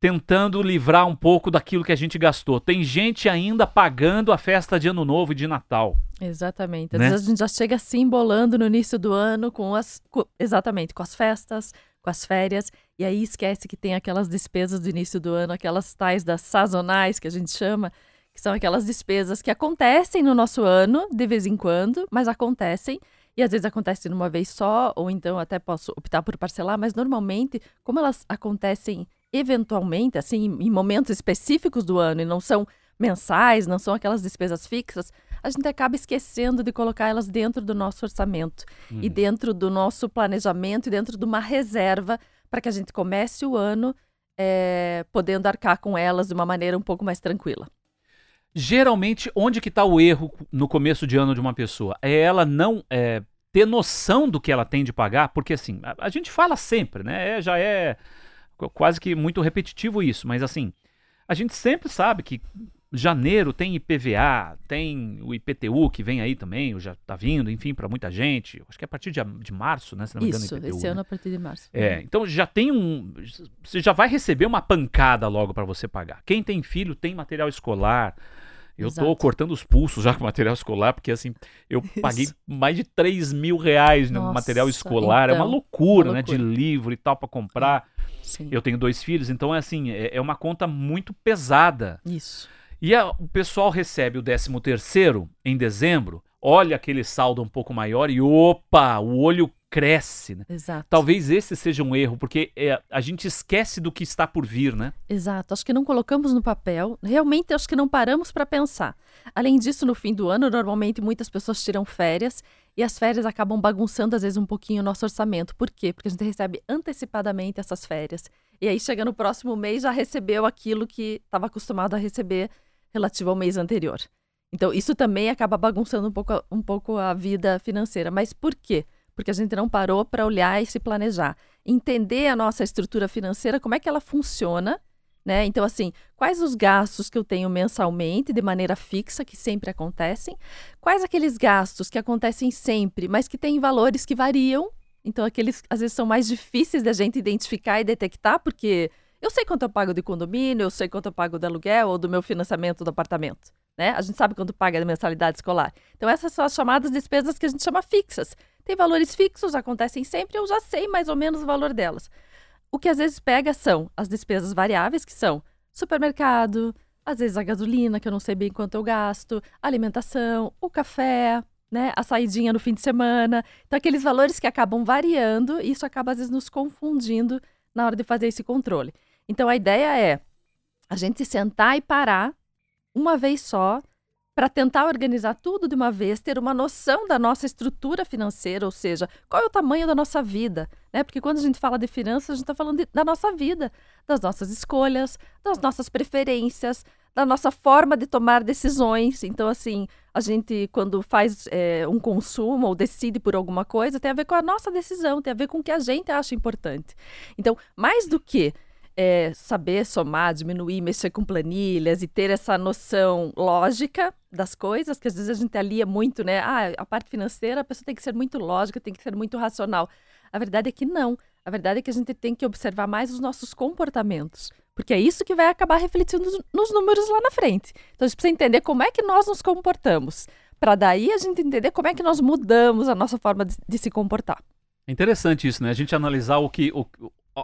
tentando livrar um pouco daquilo que a gente gastou. Tem gente ainda pagando a festa de Ano Novo e de Natal. Exatamente. Às Né? vezes a gente já chega se embolando no início do ano com as. co- exatamente, com as festas, com as férias, e aí esquece que tem aquelas despesas do início do ano, aquelas tais das sazonais que a gente chama, que são aquelas despesas que acontecem no nosso ano, de vez em quando, mas acontecem. E às vezes acontecem numa vez só, ou então até posso optar por parcelar, mas normalmente, como elas acontecem eventualmente, assim, em momentos específicos do ano e não são mensais, não são aquelas despesas fixas, a gente acaba esquecendo de colocar elas dentro do nosso orçamento e dentro do nosso planejamento e dentro de uma reserva para que a gente comece o ano eh, podendo arcar com elas de uma maneira um pouco mais tranquila. Geralmente, onde que tá o erro no começo de ano de uma pessoa? É ela não é, ter noção do que ela tem de pagar, porque assim, a, a gente fala sempre, né? É, já é quase que muito repetitivo isso, mas assim, a gente sempre sabe que janeiro tem IPVA, tem o IPTU que vem aí também, ou já tá vindo, enfim, para muita gente. Acho que é a partir de, de março, né? Se não me engano, Isso, IPTU, esse né? ano a partir de março. É, então já tem um. Você já vai receber uma pancada logo para você pagar. Quem tem filho tem material escolar. Eu tô Exato. cortando os pulsos já com material escolar, porque assim, eu [LAUGHS] paguei Isso. mais de 3 mil reais no Nossa, material escolar. é uma então, loucura, uma né? De loucura. livro e tal pra comprar. Sim. Eu tenho dois filhos, então é assim, é, é uma conta muito pesada. Isso. E a- o pessoal recebe o 13 terceiro em dezembro, olha aquele saldo um pouco maior e opa, o olho cresce, né? Exato. Talvez esse seja um erro, porque é, a gente esquece do que está por vir, né? Exato, acho que não colocamos no papel, realmente acho que não paramos para pensar. Além disso, no fim do ano, normalmente muitas pessoas tiram férias e as férias acabam bagunçando às vezes um pouquinho o nosso orçamento. Por quê? Porque a gente recebe antecipadamente essas férias. E aí chega no próximo mês já recebeu aquilo que estava acostumado a receber relativo ao mês anterior. Então, isso também acaba bagunçando um pouco, um pouco a vida financeira. Mas por quê? Porque a gente não parou para olhar e se planejar. Entender a nossa estrutura financeira, como é que ela funciona, né? Então, assim, quais os gastos que eu tenho mensalmente, de maneira fixa, que sempre acontecem? Quais aqueles gastos que acontecem sempre, mas que têm valores que variam? Então, aqueles às vezes são mais difíceis da gente identificar e detectar, porque eu sei quanto eu pago de condomínio, eu sei quanto eu pago de aluguel ou do meu financiamento do apartamento. Né? A gente sabe quanto paga de mensalidade escolar. Então, essas são as chamadas despesas que a gente chama fixas. Tem valores fixos, acontecem sempre, eu já sei mais ou menos o valor delas. O que às vezes pega são as despesas variáveis, que são supermercado, às vezes a gasolina, que eu não sei bem quanto eu gasto, alimentação, o café, né, a saidinha no fim de semana. Então, aqueles valores que acabam variando, e isso acaba às vezes nos confundindo na hora de fazer esse controle. Então, a ideia é a gente sentar e parar uma vez só para tentar organizar tudo de uma vez, ter uma noção da nossa estrutura financeira, ou seja, qual é o tamanho da nossa vida, né? Porque quando a gente fala de finanças, a gente está falando de- da nossa vida, das nossas escolhas, das nossas preferências, da nossa forma de tomar decisões. Então, assim, a gente, quando faz é, um consumo ou decide por alguma coisa, tem a ver com a nossa decisão, tem a ver com o que a gente acha importante. Então, mais do que é, saber somar, diminuir, mexer com planilhas e ter essa noção lógica das coisas, que às vezes a gente alia muito, né? Ah, a parte financeira, a pessoa tem que ser muito lógica, tem que ser muito racional. A verdade é que não. A verdade é que a gente tem que observar mais os nossos comportamentos. Porque é isso que vai acabar refletindo nos- números lá na frente. Então a gente precisa entender como é que nós nos comportamos. Para daí a gente entender como é que nós mudamos a nossa forma de, de se comportar. É interessante isso, né? A gente analisar o que. O,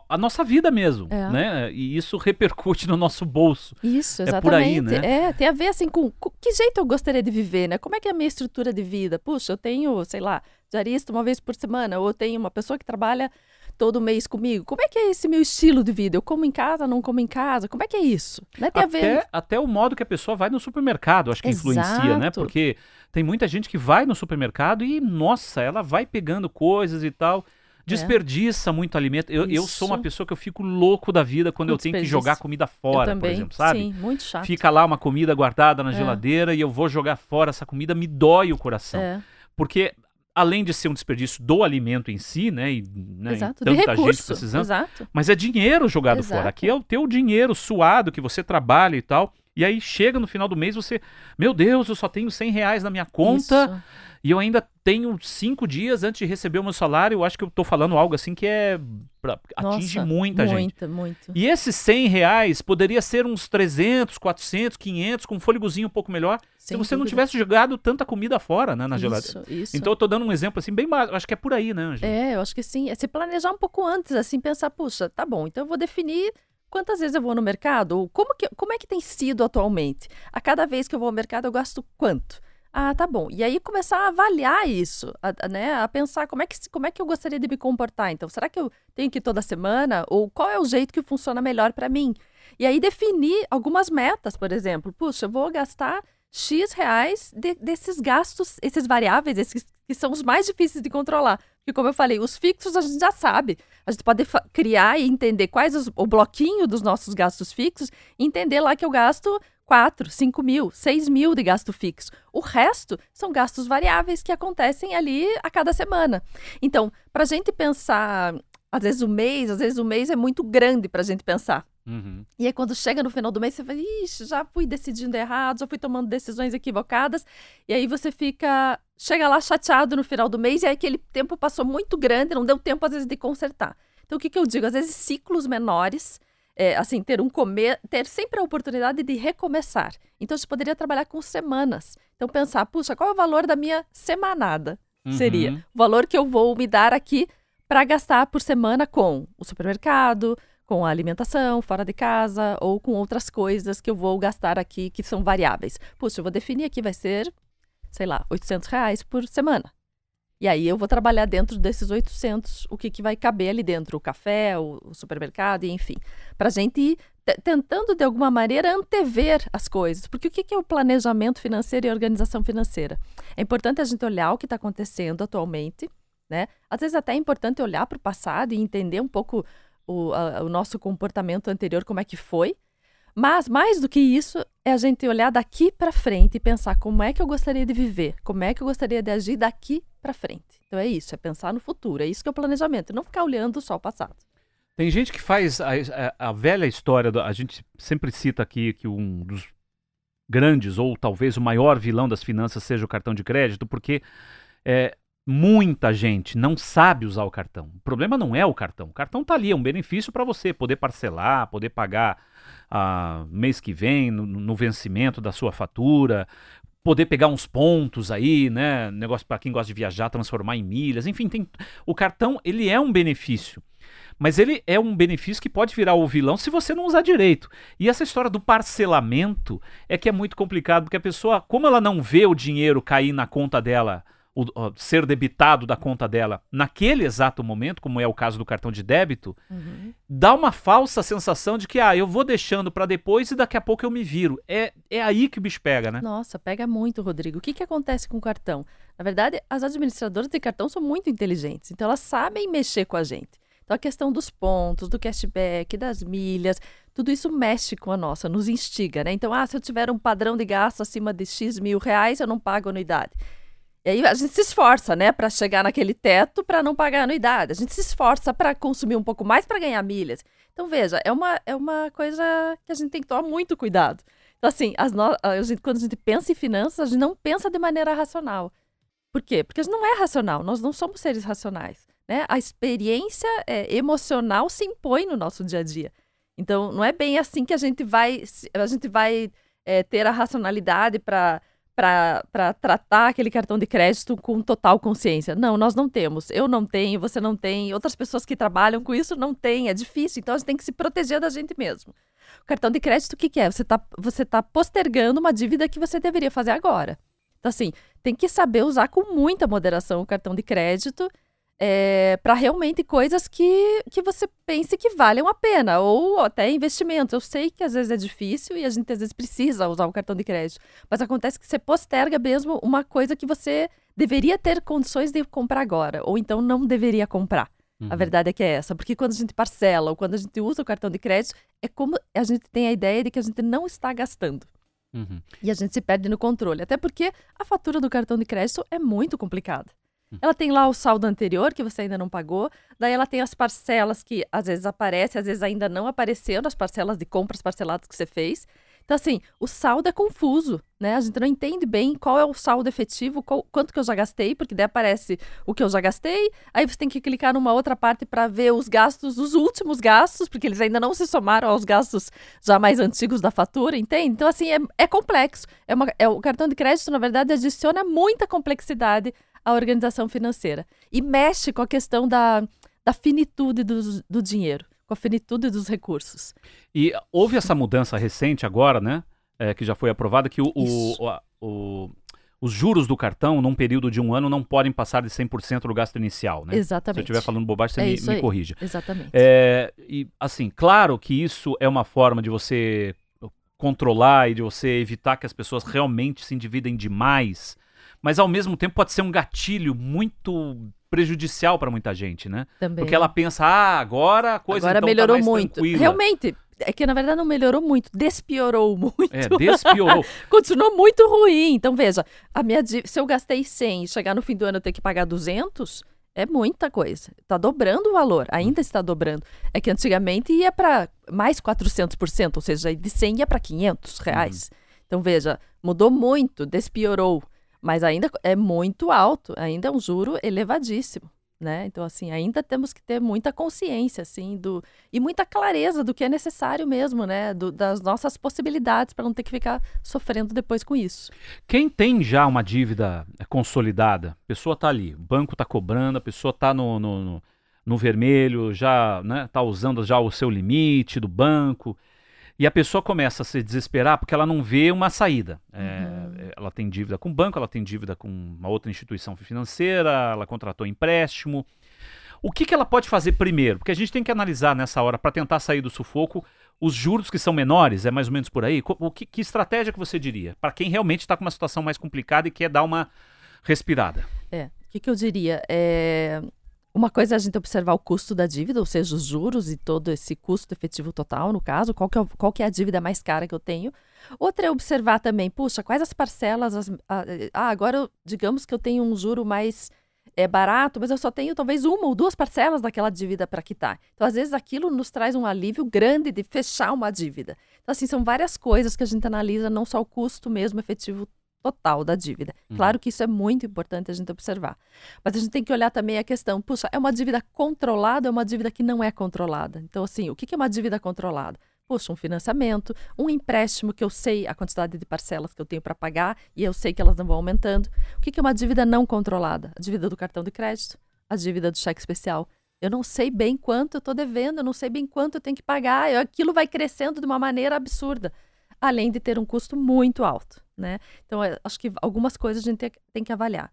a nossa vida mesmo, É. né? E isso repercute no nosso bolso. Isso, É exatamente. por aí, né? É, tem a ver assim com, com que jeito eu gostaria de viver, né? Como é que é a minha estrutura de vida? Puxa, eu tenho, sei lá, diarista uma vez por semana, ou eu tenho uma pessoa que trabalha todo mês comigo. Como é que é esse meu estilo de vida? Eu como em casa, não como em casa? Como é que é isso? Né? Tem a ver. Até, até o modo que a pessoa vai no supermercado, acho que influencia, né? Exato. Porque tem muita gente que vai no supermercado e, nossa, ela vai pegando coisas e tal. Desperdiça muito alimento. Eu, eu sou uma É. Pessoa que eu fico louco da vida quando Com eu tenho que jogar comida fora, por exemplo, sabe? Sim, muito chato. Fica lá uma comida guardada na É. geladeira e eu vou jogar fora essa comida, me dói o coração. É, Porque além de ser um desperdício do alimento em si, né? E, né, e exato. De tanta gente recurso. precisando. Exato. Mas é dinheiro jogado Exato. fora. Aqui é o teu dinheiro suado que você trabalha e tal. E aí chega no final do mês você, meu Deus, eu só tenho 100 reais na minha conta Isso. E eu ainda tenho cinco dias antes de receber o meu salário. Eu acho que eu tô falando algo assim que é pra, atinge Nossa, muita gente. Muita, muito. E esses 100 reais poderia ser uns 300, 400, 500 com um fôlegozinho um pouco melhor se Sem você não dúvida. tivesse jogado tanta comida fora, né, na geladeira. Isso, isso. Então eu tô dando um exemplo assim bem básico. Acho que é por aí, né, Angela? É, eu acho que sim. É se planejar um pouco antes, assim, pensar, puxa, tá bom, então eu vou definir quantas vezes eu vou no mercado, ou como, que, como é que tem sido atualmente. A cada vez que eu vou ao mercado, eu gasto quanto? Ah, tá bom. E aí começar a avaliar isso, a, né? A pensar como é, que, como é que eu gostaria de me comportar. Então, será que eu tenho que ir toda semana? Ou qual é o jeito que funciona melhor para mim? E aí definir algumas metas, por exemplo. Puxa, eu vou gastar X reais de- desses gastos, esses variáveis, esses que são os mais difíceis de controlar. Porque, como eu falei, os fixos a gente já sabe. A gente pode criar e entender quais os, o bloquinho dos nossos gastos fixos entender lá que eu gasto 4, 5 mil, 6 mil de gasto fixo. O resto são gastos variáveis que acontecem ali a cada semana. Então, para a gente pensar, às vezes o mês, às vezes o mês é muito grande para a gente pensar. Uhum. E aí, quando chega no final do mês, você fala, ixi, já fui decidindo errado, já fui tomando decisões equivocadas. E aí você fica. Chega lá chateado no final do mês, e aí aquele tempo passou muito grande, não deu tempo, às vezes, de consertar. Então, o que, que eu digo? Às vezes, ciclos menores é, assim, ter um comer, ter sempre a oportunidade de recomeçar. Então, você poderia trabalhar com semanas. Então, pensar, puxa, qual é o valor da minha semanada? Seria Uhum. o valor que eu vou me dar aqui para gastar por semana com o supermercado, com a alimentação, fora de casa ou com outras coisas que eu vou gastar aqui que são variáveis. Puxa, eu vou definir aqui, vai ser, sei lá, 800 reais por semana. E aí eu vou trabalhar dentro desses 800, o que, que vai caber ali dentro, o café, o, o supermercado, enfim. Para a gente ir te- tentando, de alguma maneira, antever as coisas. Porque o que, que é o planejamento financeiro e organização financeira? É importante a gente olhar o que está acontecendo atualmente, né? Às vezes até é importante olhar para o passado e entender um pouco o, a- o nosso comportamento anterior, como é que foi. Mas, mais do que isso, é a gente olhar daqui para frente e pensar como é que eu gostaria de viver, como é que eu gostaria de agir daqui para frente. Então é isso, é pensar no futuro, é isso que é o planejamento, não ficar olhando só o passado. Tem gente que faz a, a- a velha história, do- a gente sempre cita aqui que um dos grandes, ou talvez o maior vilão das finanças seja o cartão de crédito, porque é, muita gente não sabe usar o cartão. O problema não é o cartão. O cartão tá ali, é um benefício para você poder parcelar, poder pagar ah, mês que vem, no, no vencimento da sua fatura, poder pegar uns pontos aí, né? Negócio para quem gosta de viajar, transformar em milhas, enfim, tem o cartão, ele é um benefício. Mas ele é um benefício que pode virar o vilão se você não usar direito. E essa história do parcelamento é que é muito complicado, porque a pessoa, como ela não vê o dinheiro cair na conta dela, o- ó, ser debitado da conta dela naquele exato momento, como é o caso do cartão de débito, dá uma falsa sensação de que, ah, eu vou deixando para depois e daqui a pouco eu me viro. É, é aí que o bicho pega, né? Nossa, pega muito, Rodrigo. O que, que acontece com o cartão? Na verdade, as administradoras de cartão são muito inteligentes, então elas sabem mexer com a gente. Então a questão dos pontos, do cashback, das milhas, tudo isso mexe com a nossa, nos instiga, né? Então, ah, se eu tiver um padrão de gasto acima de X mil reais, eu não pago anuidade. E aí a gente se esforça, né, para chegar naquele teto para não pagar anuidade. A gente se esforça para consumir um pouco mais para ganhar milhas. Então veja, é uma, é uma coisa que a gente tem que tomar muito cuidado. Então assim, as no- a gente- quando a gente pensa em finanças, a gente não pensa de maneira racional. Por quê? Porque a gente não é racional. Nós não somos seres racionais, né? A experiência é, emocional se impõe no nosso dia a dia. Então não é bem assim que a gente vai a gente vai é, ter a racionalidade para para tratar aquele cartão de crédito com total consciência. Não, nós não temos. Eu não tenho, você não tem, outras pessoas que trabalham com isso não têm, é difícil. Então a gente tem que se proteger da gente mesmo. O cartão de crédito, o que, que é? Você está você tá postergando uma dívida que você deveria fazer agora. Então, assim, tem que saber usar com muita moderação o cartão de crédito para realmente coisas que, que você pense que valham a pena, ou até investimentos. Eu sei que às vezes é difícil e a gente às vezes precisa usar o cartão de crédito, mas acontece que você posterga mesmo uma coisa que você deveria ter condições de comprar agora, ou então não deveria comprar. A verdade é que é essa, porque quando a gente parcela ou quando a gente usa o cartão de crédito, é como a gente tem a ideia de que a gente não está gastando. Uhum. E a gente se perde no controle. Até porque a fatura do cartão de crédito é muito complicada. Ela tem lá o saldo anterior que você ainda não pagou, daí ela tem as parcelas que às vezes aparecem, às vezes ainda não apareceram, as parcelas de compras parceladas que você fez. Então, assim, o saldo é confuso, né? A gente não entende bem qual é o saldo efetivo, qual- quanto que eu já gastei, porque daí aparece o que eu já gastei, aí você tem que clicar numa outra parte para ver os gastos, os últimos gastos, porque eles ainda não se somaram aos gastos já mais antigos da fatura, entende? Então, assim, é, é complexo. É uma- é- o cartão de crédito, na verdade, adiciona muita complexidade à organização financeira. E mexe com a questão da, da finitude dos- do dinheiro, com a finitude dos recursos. E houve essa mudança recente agora, né? é, que já foi aprovada, que o, o- o- a- o- os juros do cartão, num período de um ano, não podem passar de 100% do gasto inicial, né? Se eu Exatamente. estiver falando bobagem, você É me, me corrija. Exatamente. É, e assim, claro que isso é uma forma de você controlar e de você evitar que as pessoas realmente se endividem demais, mas ao mesmo tempo pode ser um gatilho muito prejudicial para muita gente, né? Também. Porque ela pensa, ah, agora a coisa Agora então melhorou tá mais muito. tranquila. Realmente, é que na verdade não melhorou muito, despiorou [LAUGHS] muito. É, despiorou. [LAUGHS] Continuou muito ruim. Então, veja, a minha se eu gastei 100 e chegar no fim do ano eu ter que pagar 200, é muita coisa. Está dobrando o valor, ainda está dobrando. É que antigamente ia para mais 400%, ou seja, de 100 ia para 500 reais. Então, veja, mudou muito, despiorou. Mas ainda é muito alto, ainda é um juro elevadíssimo. né? Então, assim, ainda temos que ter muita consciência, assim, do e muita clareza do que é necessário mesmo, né? Do- das nossas possibilidades para não ter que ficar sofrendo depois com isso. Quem tem já uma dívida é, consolidada, a pessoa tá ali, o banco tá cobrando, a pessoa tá no, no, no- no vermelho, já né, tá usando já o seu limite do banco, e a pessoa começa a se desesperar porque ela não vê uma saída. É, é, ela tem dívida com o banco, ela tem dívida com uma outra instituição financeira, ela contratou empréstimo. O que, que ela pode fazer primeiro? Porque a gente tem que analisar nessa hora, para tentar sair do sufoco, os juros que são menores, é mais ou menos por aí. O que, que estratégia que você diria? Para quem realmente está com uma situação mais complicada e quer dar uma respirada. É, o que, que eu diria? É, uma coisa é a gente observar o custo da dívida, ou seja, os juros e todo esse custo efetivo total, no caso, qual que, é, qual que é a dívida mais cara que eu tenho. Outra é observar também, puxa, quais as parcelas, as- ah, agora eu- digamos que eu tenho um juro mais é, barato, mas eu só tenho talvez uma ou duas parcelas daquela dívida para quitar. Então, às vezes, aquilo nos traz um alívio grande de fechar uma dívida. Então, assim, são várias coisas que a gente analisa, não só o custo mesmo efetivo total da dívida. Claro que isso é muito importante a gente observar. Mas a gente tem que olhar também a questão, puxa, é uma dívida controlada ou é uma dívida que não é controlada? Então, assim, o que é uma dívida controlada? Puxa, um financiamento, um empréstimo que eu sei a quantidade de parcelas que eu tenho para pagar e eu sei que elas não vão aumentando. O que é uma dívida não controlada? A dívida do cartão de crédito, a dívida do cheque especial. Eu não sei bem quanto eu estou devendo, eu não sei bem quanto eu tenho que pagar, e aquilo vai crescendo de uma maneira absurda, além de ter um custo muito alto, né? Então, eu acho que algumas coisas a gente tem- tem que avaliar.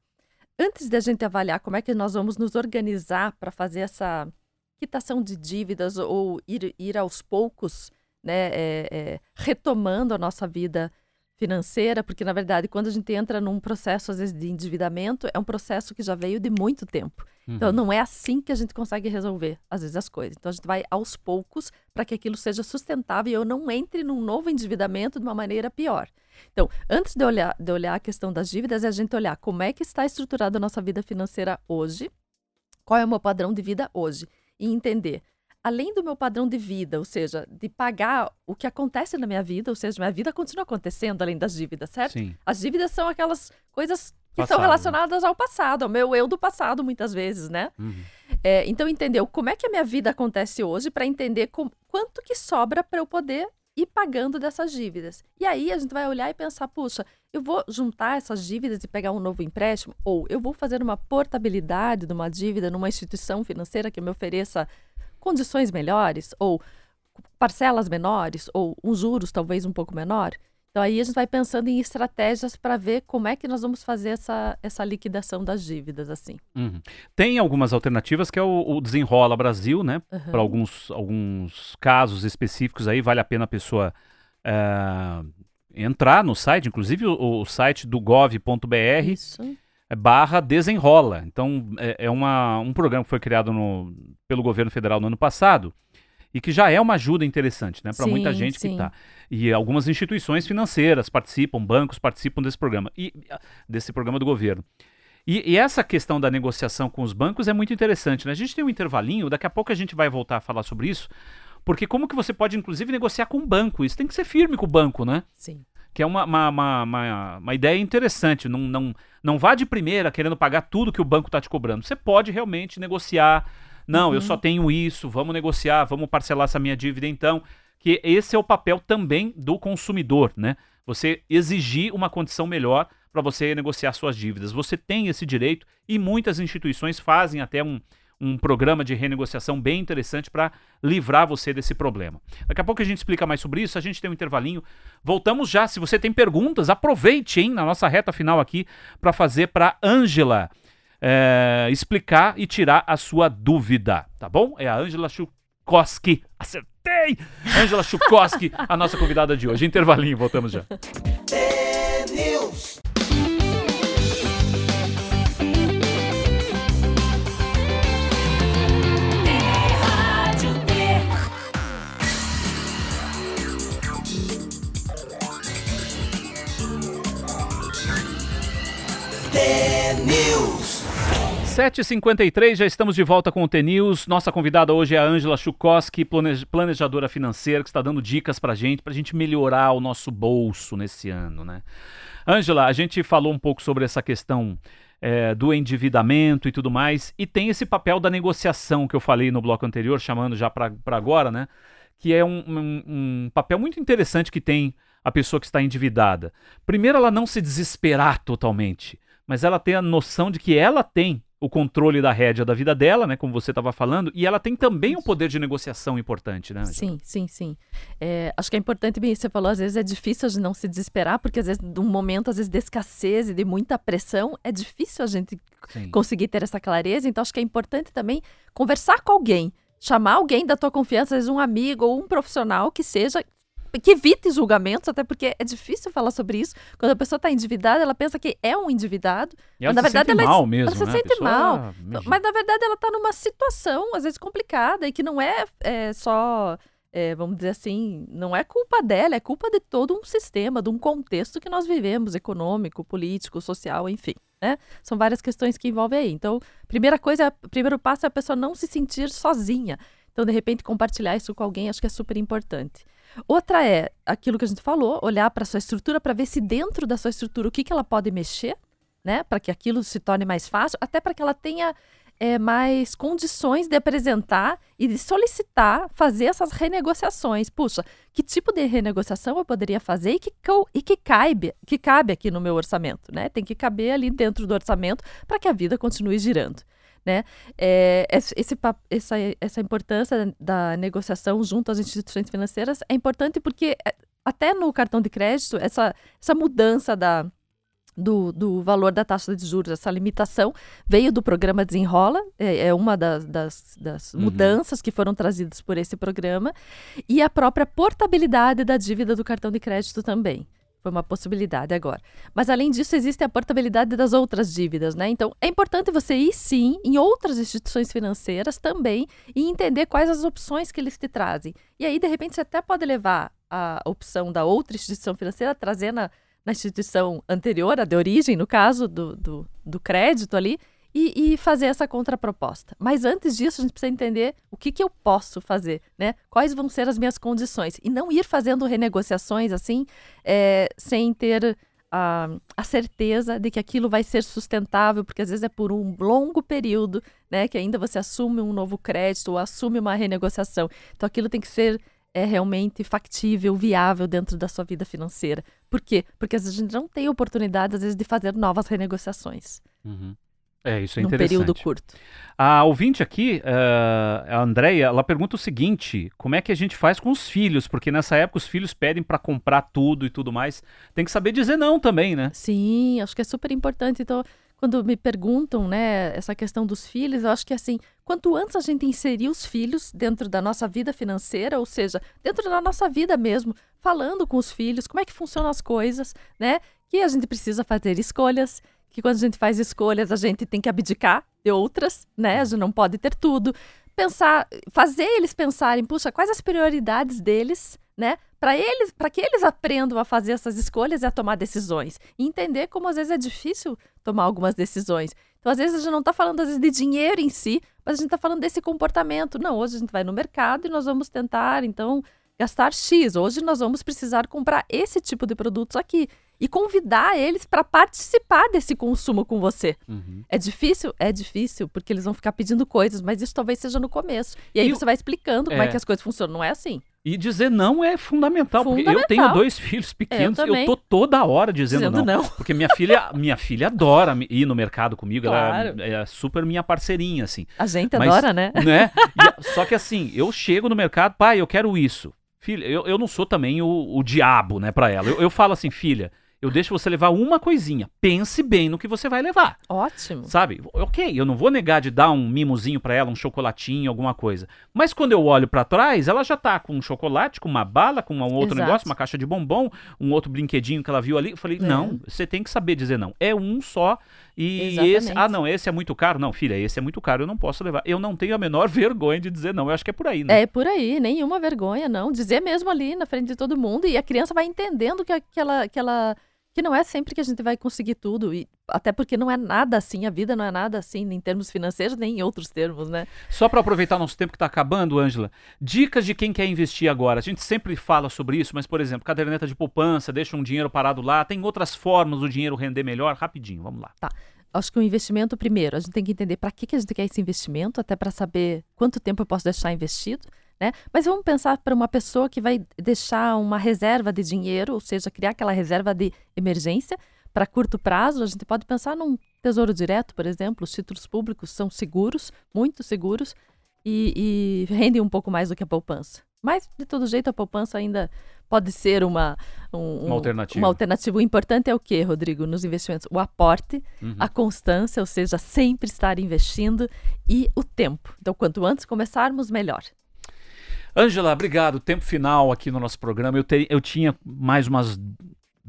Antes da gente avaliar como é que nós vamos nos organizar para fazer essa quitação de dívidas ou ir, ir aos poucos, né, é, é, retomando a nossa vida financeira, porque na verdade quando a gente entra num processo às vezes de endividamento é um processo que já veio de muito tempo. Então não é assim que a gente consegue resolver às vezes as coisas. Então a gente vai aos poucos para que aquilo seja sustentável e eu não entre num novo endividamento de uma maneira pior. Então, antes de olhar, de olhar a questão das dívidas, é a gente olhar como é que está estruturada a nossa vida financeira hoje, qual é o meu padrão de vida hoje, e entender, além do meu padrão de vida, ou seja, de pagar o que acontece na minha vida, ou seja, minha vida continua acontecendo além das dívidas, certo? Sim. As dívidas são aquelas coisas que Passado, são né? relacionadas ao passado, ao meu eu do passado, muitas vezes, né? Uhum. É, então, entender como é que a minha vida acontece hoje para entender com- quanto que sobra para eu poder ir pagando dessas dívidas. E aí a gente vai olhar e pensar, puxa, eu vou juntar essas dívidas e pegar um novo empréstimo? Ou eu vou fazer uma portabilidade de uma dívida numa instituição financeira que me ofereça condições melhores? Ou parcelas menores? Ou um juros talvez um pouco menor? Então aí a gente vai pensando em estratégias para ver como é que nós vamos fazer essa, essa liquidação das dívidas, assim. Uhum. Tem algumas alternativas que é o, o Desenrola Brasil, né? Aham. Para alguns, alguns casos específicos aí, vale a pena a pessoa eh, entrar no site, inclusive o, o site do gov.br Isso. É barra desenrola. Então, é, é uma, um programa que foi criado no- pelo governo federal no ano passado e que já é uma ajuda interessante, né? Para muita gente que sim. está. E algumas instituições financeiras participam, bancos participam desse programa, e desse programa do governo. E, e essa questão da negociação com os bancos é muito interessante, né? A gente tem um intervalinho, daqui a pouco a gente vai voltar a falar sobre isso, porque como que você pode, inclusive, negociar com o banco? Isso tem que ser firme com o banco, né? Sim. Que é uma, uma, uma, uma, ideia interessante. Não, não, não vá de primeira querendo pagar tudo que o banco está te cobrando. Você pode realmente negociar. Não, eu só tenho isso, vamos negociar, vamos parcelar essa minha dívida então. Que esse é o papel também do consumidor, né? Você exigir uma condição melhor para você negociar suas dívidas. Você tem esse direito e muitas instituições fazem até um, um programa de renegociação bem interessante para livrar você desse problema. Daqui a pouco a gente explica mais sobre isso, a gente tem um intervalinho. Voltamos já. Se você tem perguntas, aproveite, hein, na nossa reta final aqui para fazer para Ângela é, explicar e tirar a sua dúvida, tá bom? É a Ângela Chukoski. Acertei! Ângela Chukoski, a nossa convidada de hoje. Intervalinho, voltamos já. T-News. 7h53, já estamos de volta com o T-News. Nossa convidada hoje é a Ângela Chukoski, plane- planejadora financeira, que está dando dicas pra gente, pra gente melhorar o nosso bolso nesse ano, né? Ângela, a gente falou um pouco sobre essa questão é, do endividamento e tudo mais, e tem esse papel da negociação que eu falei no bloco anterior, chamando já pra agora, né? Que é um, um- um papel muito interessante que tem a pessoa que está endividada. Primeiro, ela não se desesperar totalmente mas ela tem a noção de que ela tem o controle da rédea da vida dela, né, como você estava falando, e ela tem também um poder de negociação importante, né? Ângela? Sim, sim, sim. É, acho que é importante, bem, você falou, às vezes é difícil a gente não se desesperar, porque às vezes, num momento, às vezes, de escassez e de muita pressão, é difícil a gente Sim. conseguir ter essa clareza. Então, acho que é importante também conversar com alguém, chamar alguém da tua confiança, às vezes um amigo ou um profissional que seja que evite julgamentos, até porque é difícil falar sobre isso. Quando a pessoa está endividada, ela pensa que é um endividado, E ela Mas, na se verdade, sente ela mal ela mesmo, se né? Sente mal. Mas na verdade ela está numa situação, às vezes, complicada e que não é, é, só, é, vamos dizer assim, não é culpa dela, é culpa de todo um sistema, de um contexto que nós vivemos, econômico, político, social, enfim. Né? São várias questões que envolvem aí. Então, primeira coisa, o primeiro passo é a pessoa não se sentir sozinha. Então, de repente, compartilhar isso com alguém, acho que é super importante. Outra é aquilo que a gente falou, olhar para a sua estrutura para ver se dentro da sua estrutura o que, que ela pode mexer, né? Para que aquilo se torne mais fácil, até para que ela tenha é, mais condições de apresentar e de solicitar fazer essas renegociações. Puxa, que tipo de renegociação eu poderia fazer e que, e que, cabe, que cabe aqui no meu orçamento, né? Tem que caber ali dentro do orçamento para que a vida continue girando. Né? É, esse, essa, essa importância da negociação junto às instituições financeiras é importante porque é, até no cartão de crédito, essa, essa mudança da, do, do valor da taxa de juros, essa limitação, veio do programa Desenrola, é, é uma das, das, das Uhum. mudanças que foram trazidas por esse programa, e a própria portabilidade da dívida do cartão de crédito também. Foi uma possibilidade agora. Mas além disso, existe a portabilidade das outras dívidas, né? Então, é importante você ir sim em outras instituições financeiras também e entender quais as opções que eles te trazem. E aí, de repente, você até pode levar a opção da outra instituição financeira, trazer na, na instituição anterior, a de origem, no caso do, do, do crédito ali, e, e fazer essa contraproposta. Mas antes disso, a gente precisa entender o que, que eu posso fazer, né? Quais vão ser as minhas condições. E não ir fazendo renegociações assim, é, sem ter a, a certeza de que aquilo vai ser sustentável, porque às vezes é por um longo período, né? Que ainda você assume um novo crédito ou assume uma renegociação. Então aquilo tem que ser é realmente factível, viável dentro da sua vida financeira. Por quê? Porque às vezes a gente não tem oportunidade, às vezes, de fazer novas renegociações Uhum. É, isso é num interessante. período curto. A ouvinte aqui, eh, a Andrea, ela pergunta o seguinte: como é que a gente faz com os filhos? Porque nessa época os filhos pedem pra comprar tudo e tudo mais. Tem que saber dizer não também, né? Sim, acho que é super importante. Então, quando me perguntam, né, essa questão dos filhos, eu acho que assim, quanto antes a gente inserir os filhos dentro da nossa vida financeira, ou seja, dentro da nossa vida mesmo, falando com os filhos, como é que funcionam as coisas, né? Que a gente precisa fazer escolhas, que quando a gente faz escolhas, a gente tem que abdicar de outras, né? A gente não pode ter tudo. Pensar, fazer eles pensarem, puxa, quais as prioridades deles, né? Para eles, para que eles aprendam a fazer essas escolhas e a tomar decisões. E entender como às vezes é difícil tomar algumas decisões. Então, às vezes, a gente não está falando às vezes, de dinheiro em si, mas a gente está falando desse comportamento. Não, hoje a gente vai no mercado e nós vamos tentar, então, gastar X. Hoje nós vamos precisar comprar esse tipo de produtos aqui. E convidar eles para participar desse consumo com você. Uhum. É difícil? É difícil, porque eles vão ficar pedindo coisas, mas isso talvez seja no começo. E aí E você vai explicando como é É. que as coisas funcionam. Não é assim. E dizer não é fundamental, porque eu Fundamental. tenho dois filhos pequenos, eu, também. tô toda hora dizendo, Dizendo não. não. Porque minha filha, minha filha adora ir no mercado comigo, Claro. ela é super minha parceirinha, assim. A gente Mas- adora, né? né? [LAUGHS] E só que assim, eu chego no mercado, pai, eu quero isso. Filha, eu, eu não sou também o, o diabo, né, pra ela. Eu, eu falo assim, filha, eu deixo você levar uma coisinha. Pense bem no que você vai levar. Ótimo. Sabe? Ok, eu não vou negar de dar um mimozinho pra ela, um chocolatinho, alguma coisa. Mas quando eu olho pra trás, ela já tá com um chocolate, com uma bala, com um outro Exato. negócio, uma caixa de bombom, um outro brinquedinho que ela viu ali. Eu falei, É. não, você tem que saber dizer não. É um só. E Exatamente. esse, ah, não, esse é muito caro. Não, filha, esse é muito caro, eu não posso levar. Eu não tenho a menor [LAUGHS] vergonha de dizer não. Eu acho que é por aí, né? É por aí, nenhuma vergonha, não. Dizer mesmo ali na frente de todo mundo e a criança vai entendendo que aquela, que ela, que não é sempre que a gente vai conseguir tudo, e até porque não é nada assim, a vida não é nada assim em termos financeiros nem em outros termos, né? Só para aproveitar nosso tempo que está acabando, Ângela, dicas de quem quer investir agora. A gente sempre fala sobre isso, mas, por exemplo, caderneta de poupança, deixa um dinheiro parado lá, tem outras formas do dinheiro render melhor? Rapidinho, vamos lá. Tá. Acho que o investimento, primeiro, a gente tem que entender para que, que a gente quer esse investimento, até para saber quanto tempo eu posso deixar investido. Né? Mas vamos pensar para uma pessoa que vai deixar uma reserva de dinheiro, ou seja, criar aquela reserva de emergência para curto prazo. A gente pode pensar num tesouro direto, por exemplo. Os títulos públicos são seguros, muito seguros, e, e rendem um pouco mais do que a poupança. Mas, de todo jeito, a poupança ainda pode ser uma, um, Uma alternativa. Uma alternativa. O importante é o que, Rodrigo, nos investimentos? O aporte, Uhum. a constância, ou seja, sempre estar investindo e o tempo. Então, quanto antes começarmos, melhor. Ângela, obrigado. Tempo final aqui no nosso programa. Eu, te- eu tinha mais umas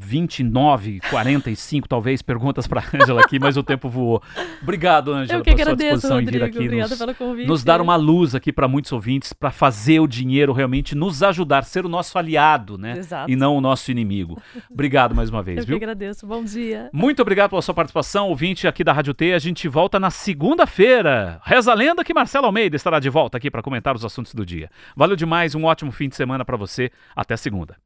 29, 45 talvez perguntas para Ângela [LAUGHS] aqui, mas o tempo voou. Obrigado, Ângela, Eu que pela sua agradeço, disposição em Rodrigo. vir aqui nos, pelo convite. nos dar uma luz aqui para muitos ouvintes, para fazer o dinheiro realmente nos ajudar, ser o nosso aliado, né? Exato. E não o nosso inimigo. Obrigado mais uma vez, Eu que viu? agradeço. Bom dia. Muito obrigado pela sua participação, ouvinte aqui da Rádio T. A gente volta na segunda-feira. Reza a lenda que Marcelo Almeida estará de volta aqui para comentar os assuntos do dia. Valeu demais, um ótimo fim de semana para você. Até segunda.